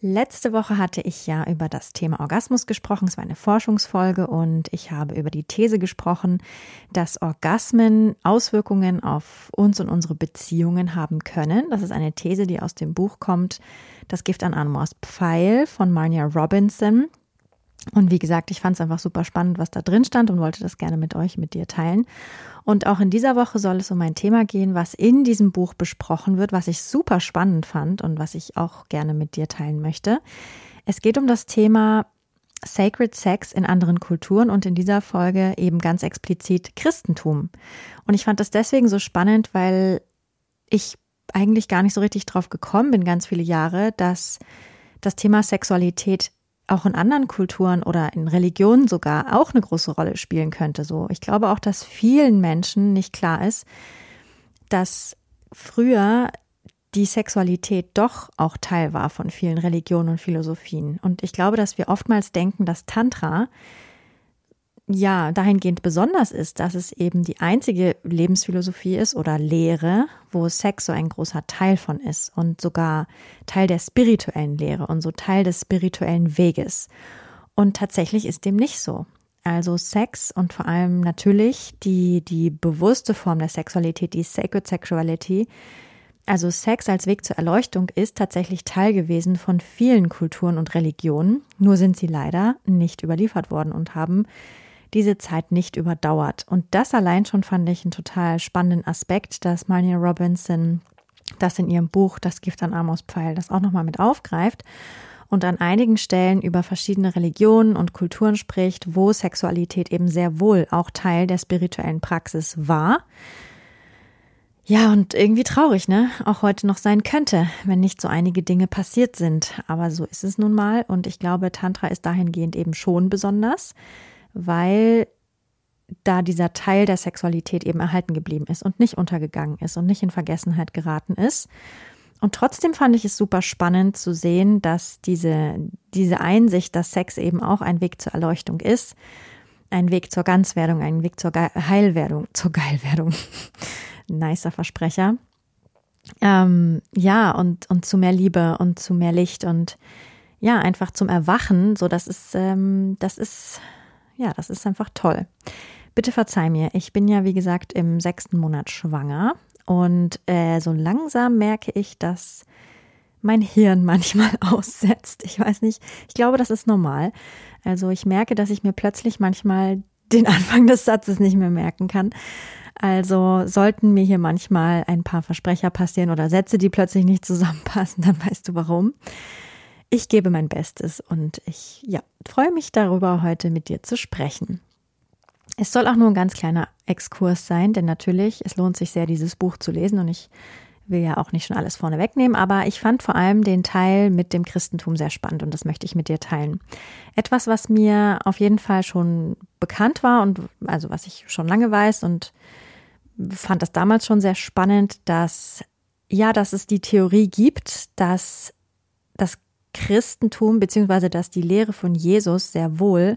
Letzte Woche hatte ich ja über das Thema Orgasmus gesprochen. Es war eine Forschungsfolge und ich habe über die These gesprochen, dass Orgasmen Auswirkungen auf uns und unsere Beziehungen haben können. Das ist eine These, die aus dem Buch kommt, Das Gift an Amors Pfeil von Marnia Robinson. Und wie gesagt, ich fand es einfach super spannend, was da drin stand und wollte das gerne mit euch, mit dir teilen. Und auch in dieser Woche soll es um ein Thema gehen, was in diesem Buch besprochen wird, was ich super spannend fand und was ich auch gerne mit dir teilen möchte. Es geht um das Thema Sacred Sex in anderen Kulturen und in dieser Folge eben ganz explizit Christentum. Und ich fand das deswegen so spannend, weil ich eigentlich gar nicht so richtig drauf gekommen bin, ganz viele Jahre, dass das Thema Sexualität auch in anderen Kulturen oder in Religionen sogar auch eine große Rolle spielen könnte. So, ich glaube auch, dass vielen Menschen nicht klar ist, dass früher die Sexualität doch auch Teil war von vielen Religionen und Philosophien. Und ich glaube, dass wir oftmals denken, dass Tantra ja dahingehend besonders ist, dass es eben die einzige Lebensphilosophie ist oder Lehre, wo Sex so ein großer Teil von ist und sogar Teil der spirituellen Lehre und so Teil des spirituellen Weges. Und tatsächlich ist dem nicht so. Also Sex und vor allem natürlich die, die bewusste Form der Sexualität, die Sacred Sexuality, also Sex als Weg zur Erleuchtung ist tatsächlich Teil gewesen von vielen Kulturen und Religionen, nur sind sie leider nicht überliefert worden und haben diese Zeit nicht überdauert. Und das allein schon fand ich einen total spannenden Aspekt, dass Marnia Robinson das in ihrem Buch Das Gift an Amos Pfeil das auch nochmal mit aufgreift und an einigen Stellen über verschiedene Religionen und Kulturen spricht, wo Sexualität eben sehr wohl auch Teil der spirituellen Praxis war. Ja, und irgendwie traurig, ne? Auch heute noch sein könnte, wenn nicht so einige Dinge passiert sind. Aber so ist es nun mal. Und ich glaube, Tantra ist dahingehend eben schon besonders weil da dieser Teil der Sexualität eben erhalten geblieben ist und nicht untergegangen ist und nicht in Vergessenheit geraten ist. Und trotzdem fand ich es super spannend zu sehen, dass diese, diese Einsicht, dass Sex eben auch ein Weg zur Erleuchtung ist, ein Weg zur Ganzwerdung, ein Weg zur Ge Heilwerdung, zur Geilwerdung. Nicer Versprecher. Ähm, ja, und, und zu mehr Liebe und zu mehr Licht und ja, einfach zum Erwachen. So, das ist, ähm, das ist ja, das ist einfach toll. Bitte verzeih mir, ich bin ja wie gesagt im sechsten Monat schwanger und äh, so langsam merke ich, dass mein Hirn manchmal aussetzt. Ich weiß nicht, ich glaube, das ist normal. Also ich merke, dass ich mir plötzlich manchmal den Anfang des Satzes nicht mehr merken kann. Also sollten mir hier manchmal ein paar Versprecher passieren oder Sätze, die plötzlich nicht zusammenpassen, dann weißt du warum. Ich gebe mein Bestes und ich ja, freue mich darüber, heute mit dir zu sprechen. Es soll auch nur ein ganz kleiner Exkurs sein, denn natürlich, es lohnt sich sehr, dieses Buch zu lesen und ich will ja auch nicht schon alles vorne wegnehmen, aber ich fand vor allem den Teil mit dem Christentum sehr spannend und das möchte ich mit dir teilen. Etwas, was mir auf jeden Fall schon bekannt war und also was ich schon lange weiß und fand das damals schon sehr spannend, dass ja, dass es die Theorie gibt, dass das Christentum beziehungsweise dass die Lehre von Jesus sehr wohl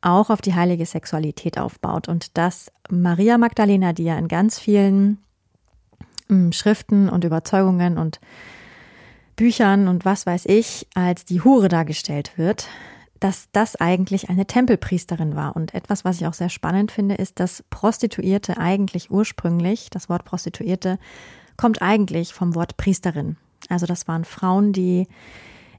auch auf die heilige Sexualität aufbaut und dass Maria Magdalena, die ja in ganz vielen hm, Schriften und Überzeugungen und Büchern und was weiß ich als die Hure dargestellt wird, dass das eigentlich eine Tempelpriesterin war. Und etwas, was ich auch sehr spannend finde, ist, dass Prostituierte eigentlich ursprünglich, das Wort Prostituierte kommt eigentlich vom Wort Priesterin. Also das waren Frauen, die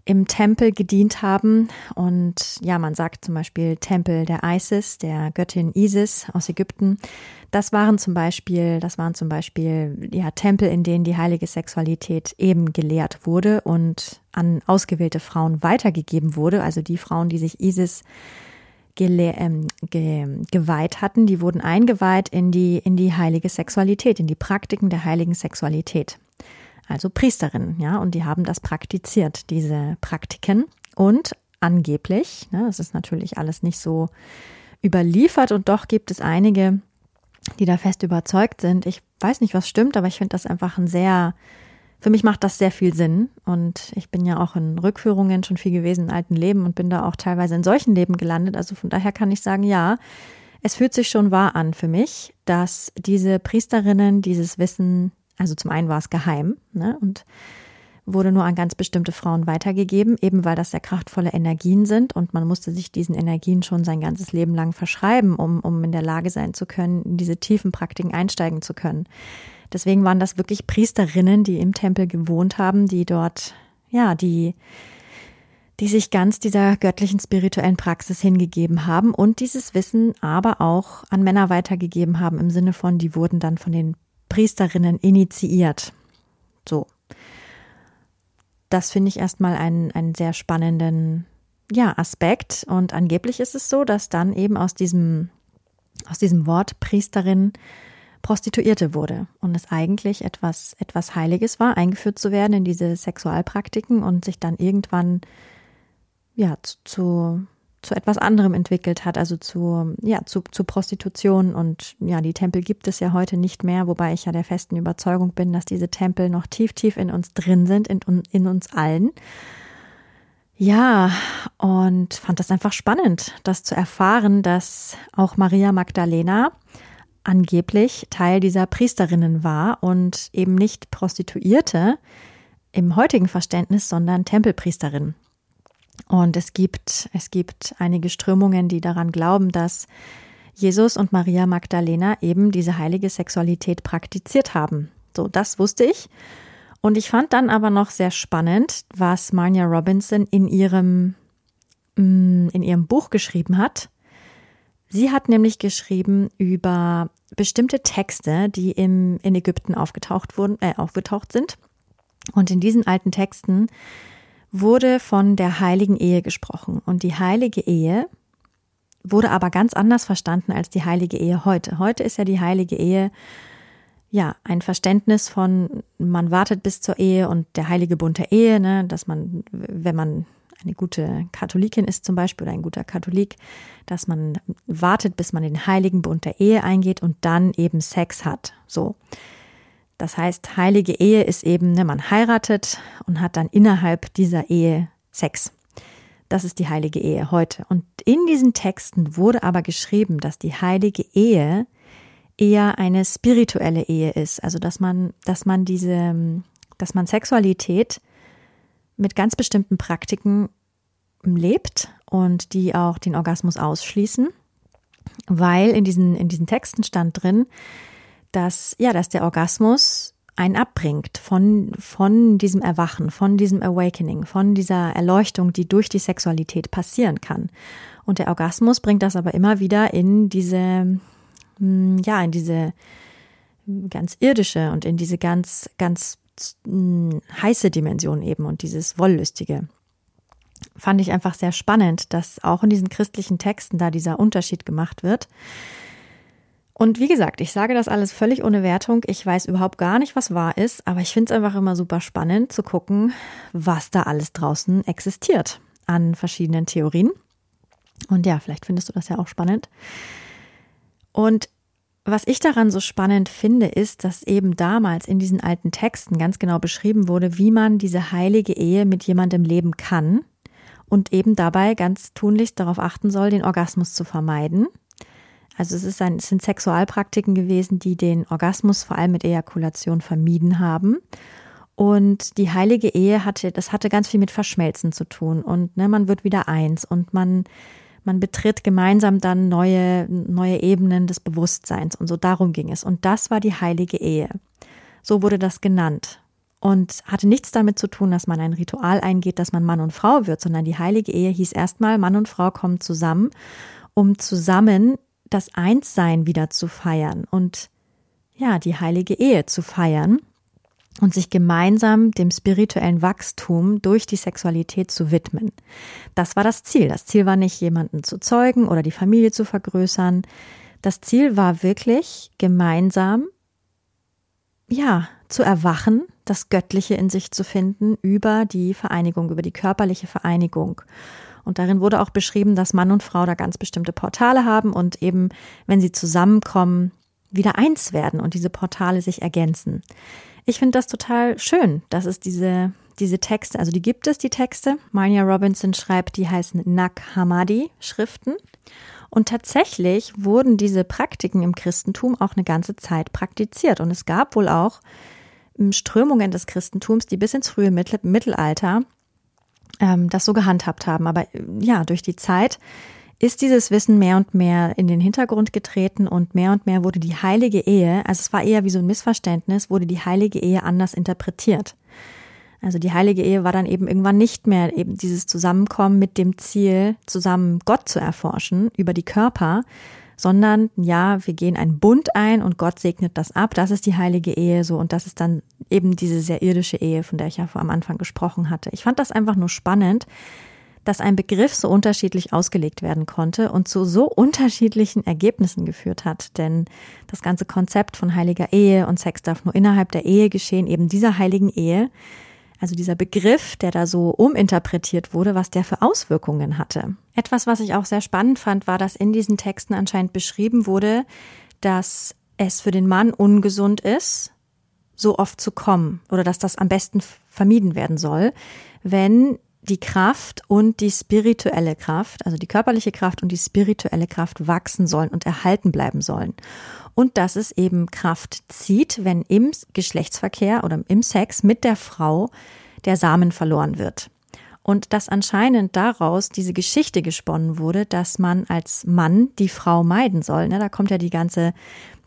im Tempel gedient haben. Und ja, man sagt zum Beispiel Tempel der Isis, der Göttin Isis aus Ägypten. Das waren zum Beispiel, das waren zum Beispiel ja Tempel, in denen die heilige Sexualität eben gelehrt wurde und an ausgewählte Frauen weitergegeben wurde. Also die Frauen, die sich Isis ähm, ge geweiht hatten, die wurden eingeweiht in die, in die heilige Sexualität, in die Praktiken der heiligen Sexualität. Also Priesterinnen, ja, und die haben das praktiziert, diese Praktiken. Und angeblich, ne, das ist natürlich alles nicht so überliefert und doch gibt es einige, die da fest überzeugt sind. Ich weiß nicht, was stimmt, aber ich finde das einfach ein sehr für mich macht das sehr viel Sinn und ich bin ja auch in Rückführungen schon viel gewesen in alten Leben und bin da auch teilweise in solchen Leben gelandet. Also von daher kann ich sagen, ja, es fühlt sich schon wahr an für mich, dass diese Priesterinnen dieses Wissen, also zum einen war es geheim ne, und wurde nur an ganz bestimmte Frauen weitergegeben, eben weil das sehr kraftvolle Energien sind und man musste sich diesen Energien schon sein ganzes Leben lang verschreiben, um, um in der Lage sein zu können, in diese tiefen Praktiken einsteigen zu können. Deswegen waren das wirklich Priesterinnen, die im Tempel gewohnt haben, die dort, ja, die, die sich ganz dieser göttlichen spirituellen Praxis hingegeben haben und dieses Wissen aber auch an Männer weitergegeben haben im Sinne von, die wurden dann von den Priesterinnen initiiert. So. Das finde ich erstmal einen, einen sehr spannenden, ja, Aspekt. Und angeblich ist es so, dass dann eben aus diesem, aus diesem Wort Priesterin Prostituierte wurde und es eigentlich etwas, etwas Heiliges war, eingeführt zu werden in diese Sexualpraktiken und sich dann irgendwann, ja, zu, zu etwas anderem entwickelt hat, also zu, ja, zu, zu Prostitution und ja, die Tempel gibt es ja heute nicht mehr, wobei ich ja der festen Überzeugung bin, dass diese Tempel noch tief, tief in uns drin sind, in, in uns allen. Ja, und fand das einfach spannend, das zu erfahren, dass auch Maria Magdalena angeblich Teil dieser Priesterinnen war und eben nicht Prostituierte im heutigen Verständnis, sondern Tempelpriesterin. Und es gibt, es gibt einige Strömungen, die daran glauben, dass Jesus und Maria Magdalena eben diese heilige Sexualität praktiziert haben. So, das wusste ich. Und ich fand dann aber noch sehr spannend, was Marnia Robinson in ihrem, mm, in ihrem Buch geschrieben hat. Sie hat nämlich geschrieben über bestimmte Texte, die im, in Ägypten aufgetaucht wurden, äh, aufgetaucht sind. Und in diesen alten Texten wurde von der heiligen Ehe gesprochen. Und die heilige Ehe wurde aber ganz anders verstanden als die heilige Ehe heute. Heute ist ja die heilige Ehe ja ein Verständnis von man wartet bis zur Ehe und der heilige Bund der Ehe, ne, dass man, wenn man eine gute Katholikin ist zum Beispiel oder ein guter Katholik, dass man wartet, bis man den heiligen Bund der Ehe eingeht und dann eben Sex hat. So. Das heißt, heilige Ehe ist eben, ne, man heiratet und hat dann innerhalb dieser Ehe Sex. Das ist die heilige Ehe heute. Und in diesen Texten wurde aber geschrieben, dass die heilige Ehe eher eine spirituelle Ehe ist. Also, dass man, dass man diese, dass man Sexualität mit ganz bestimmten Praktiken lebt und die auch den Orgasmus ausschließen, weil in diesen, in diesen Texten stand drin, dass, ja, dass der Orgasmus einen abbringt von, von diesem Erwachen, von diesem Awakening, von dieser Erleuchtung, die durch die Sexualität passieren kann. Und der Orgasmus bringt das aber immer wieder in diese, hm, ja, in diese ganz irdische und in diese ganz, ganz heiße Dimension eben und dieses Wollüstige. Fand ich einfach sehr spannend, dass auch in diesen christlichen Texten da dieser Unterschied gemacht wird. Und wie gesagt, ich sage das alles völlig ohne Wertung. Ich weiß überhaupt gar nicht, was wahr ist, aber ich finde es einfach immer super spannend zu gucken, was da alles draußen existiert an verschiedenen Theorien. Und ja, vielleicht findest du das ja auch spannend. Und was ich daran so spannend finde, ist, dass eben damals in diesen alten Texten ganz genau beschrieben wurde, wie man diese heilige Ehe mit jemandem leben kann und eben dabei ganz tunlichst darauf achten soll, den Orgasmus zu vermeiden. Also es, ist ein, es sind Sexualpraktiken gewesen, die den Orgasmus vor allem mit Ejakulation vermieden haben. Und die heilige Ehe hatte, das hatte ganz viel mit Verschmelzen zu tun. Und ne, man wird wieder eins und man man betritt gemeinsam dann neue, neue Ebenen des Bewusstseins und so darum ging es. Und das war die heilige Ehe. So wurde das genannt. Und hatte nichts damit zu tun, dass man ein Ritual eingeht, dass man Mann und Frau wird, sondern die heilige Ehe hieß erstmal, Mann und Frau kommen zusammen, um zusammen das Einssein wieder zu feiern und ja, die heilige Ehe zu feiern. und sich gemeinsam dem spirituellen Wachstum durch die Sexualität zu widmen. Das war das Ziel. Das Ziel war nicht, jemanden zu zeugen oder die Familie zu vergrößern. Das Ziel war wirklich, gemeinsam, ja, zu erwachen, das Göttliche in sich zu finden über die Vereinigung, über die körperliche Vereinigung. Und darin wurde auch beschrieben, dass Mann und Frau da ganz bestimmte Portale haben und eben, wenn sie zusammenkommen, wieder eins werden und diese Portale sich ergänzen. Ich finde das total schön, dass es diese, diese Texte, also die gibt es, die Texte. Mania Robinson schreibt, die heißen Nak Hamadi Schriften. Und tatsächlich wurden diese Praktiken im Christentum auch eine ganze Zeit praktiziert. Und es gab wohl auch ähm, Strömungen des Christentums, die bis ins frühe Mittelalter ähm, das so gehandhabt haben. Aber äh, ja, durch die Zeit ist dieses Wissen mehr und mehr in den Hintergrund getreten und mehr und mehr wurde die heilige Ehe, also es war eher wie so ein Missverständnis, wurde die heilige Ehe anders interpretiert. Also die heilige Ehe war dann eben irgendwann nicht mehr eben dieses Zusammenkommen mit dem Ziel, zusammen Gott zu erforschen über die Körper, sondern ja, wir gehen einen Bund ein und Gott segnet das ab. Das ist die heilige Ehe so und das ist dann eben diese sehr irdische Ehe, von der ich ja vor am Anfang gesprochen hatte. Ich fand das einfach nur spannend, dass ein Begriff so unterschiedlich ausgelegt werden konnte und zu so unterschiedlichen Ergebnissen geführt hat. Denn das ganze Konzept von heiliger Ehe und Sex darf nur innerhalb der Ehe geschehen, eben dieser heiligen Ehe, also dieser Begriff, der da so uminterpretiert wurde, was der für Auswirkungen hatte. Etwas, was ich auch sehr spannend fand, war, dass in diesen Texten anscheinend beschrieben wurde, dass es für den Mann ungesund ist, so oft zu kommen oder dass das am besten vermieden werden soll, wenn die Kraft und die spirituelle Kraft, also die körperliche Kraft und die spirituelle Kraft wachsen sollen und erhalten bleiben sollen. Und dass es eben Kraft zieht, wenn im Geschlechtsverkehr oder im Sex mit der Frau der Samen verloren wird. Und dass anscheinend daraus diese Geschichte gesponnen wurde, dass man als Mann die Frau meiden soll. Ne, da kommt ja die ganze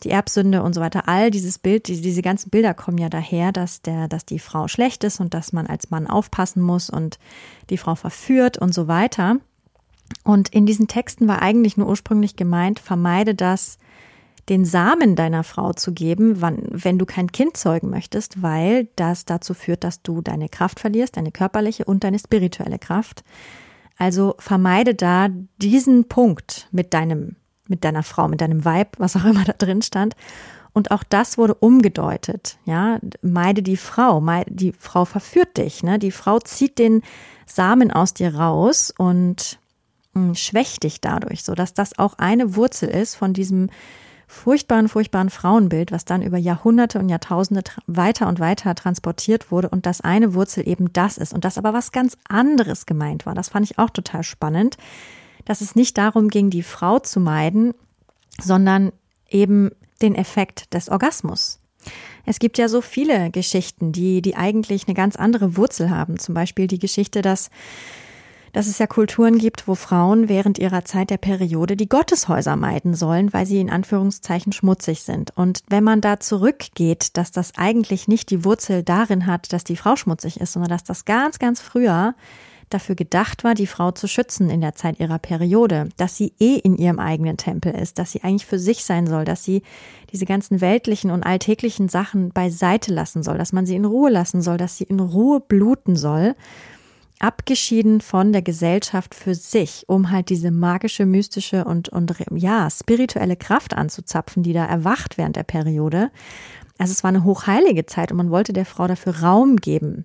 die Erbsünde und so weiter, all dieses Bild, diese, ganzen Bilder kommen ja daher, dass der, dass die Frau schlecht ist und dass man als Mann aufpassen muss und die Frau verführt und so weiter. Und in diesen Texten war eigentlich nur ursprünglich gemeint, vermeide das, den Samen deiner Frau zu geben, wann, wenn du kein Kind zeugen möchtest, weil das dazu führt, dass du deine Kraft verlierst, deine körperliche und deine spirituelle Kraft. Also vermeide da diesen Punkt mit deinem mit deiner Frau, mit deinem Weib, was auch immer da drin stand. Und auch das wurde umgedeutet. Ja, meide die Frau, meide, die Frau verführt dich. Ne? Die Frau zieht den Samen aus dir raus und mh, hm, schwächt dich dadurch, so dass das auch eine Wurzel ist von diesem furchtbaren, furchtbaren Frauenbild, was dann über Jahrhunderte und Jahrtausende weiter und weiter transportiert wurde und das eine Wurzel eben das ist und das aber was ganz anderes gemeint war. Das fand ich auch total spannend dass es nicht darum ging, die Frau zu meiden, sondern eben den Effekt des Orgasmus. Es gibt ja so viele Geschichten, die, die eigentlich eine ganz andere Wurzel haben. Zum Beispiel die Geschichte, dass, dass es ja Kulturen gibt, wo Frauen während ihrer Zeit der Periode die Gotteshäuser meiden sollen, weil sie in Anführungszeichen schmutzig sind. Und wenn man da zurückgeht, dass das eigentlich nicht die Wurzel darin hat, dass die Frau schmutzig ist, sondern dass das ganz, ganz früher dafür gedacht war, die Frau zu schützen in der Zeit ihrer Periode, dass sie eh in ihrem eigenen Tempel ist, dass sie eigentlich für sich sein soll, dass sie diese ganzen weltlichen und alltäglichen Sachen beiseite lassen soll, dass man sie in Ruhe lassen soll, dass sie in Ruhe bluten soll, abgeschieden von der Gesellschaft für sich, um halt diese magische, mystische und, und ja, spirituelle Kraft anzuzapfen, die da erwacht während der Periode. Also es war eine hochheilige Zeit und man wollte der Frau dafür Raum geben.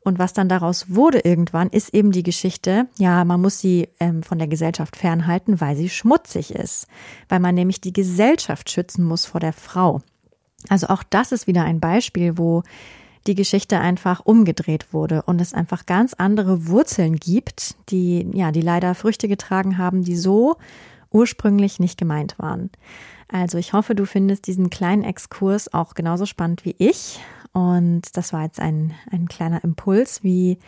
Und was dann daraus wurde irgendwann, ist eben die Geschichte, ja, man muss sie ähm, von der Gesellschaft fernhalten, weil sie schmutzig ist, weil man nämlich die Gesellschaft schützen muss vor der Frau. Also auch das ist wieder ein Beispiel, wo die Geschichte einfach umgedreht wurde und es einfach ganz andere Wurzeln gibt, die, ja, die leider Früchte getragen haben, die so ursprünglich nicht gemeint waren. Also ich hoffe, du findest diesen kleinen Exkurs auch genauso spannend wie ich und das war jetzt ein, ein kleiner Impuls, wie,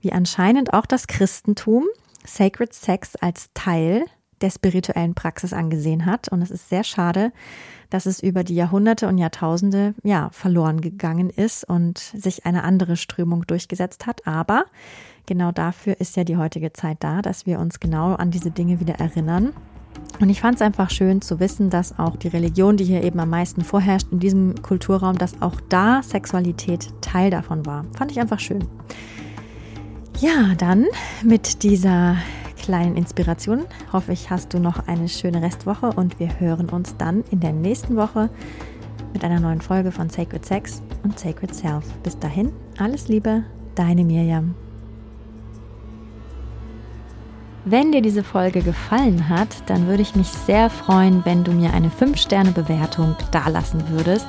wie anscheinend auch das Christentum Sacred Sex als Teil der spirituellen Praxis angesehen hat. Und es ist sehr schade, dass es über die Jahrhunderte und Jahrtausende ja verloren gegangen ist und sich eine andere Strömung durchgesetzt hat. Aber genau dafür ist ja die heutige Zeit da, dass wir uns genau an diese Dinge wieder erinnern Und ich fand es einfach schön zu wissen, dass auch die Religion, die hier eben am meisten vorherrscht in diesem Kulturraum, dass auch da Sexualität Teil davon war. Fand ich einfach schön. Ja, dann mit dieser kleinen Inspiration hoffe ich, hast du noch eine schöne Restwoche und wir hören uns dann in der nächsten Woche mit einer neuen Folge von Sacred Sex und Sacred Self. Bis dahin, alles Liebe, deine Mirjam. Wenn dir diese Folge gefallen hat, dann würde ich mich sehr freuen, wenn du mir eine 5-Sterne-Bewertung dalassen würdest.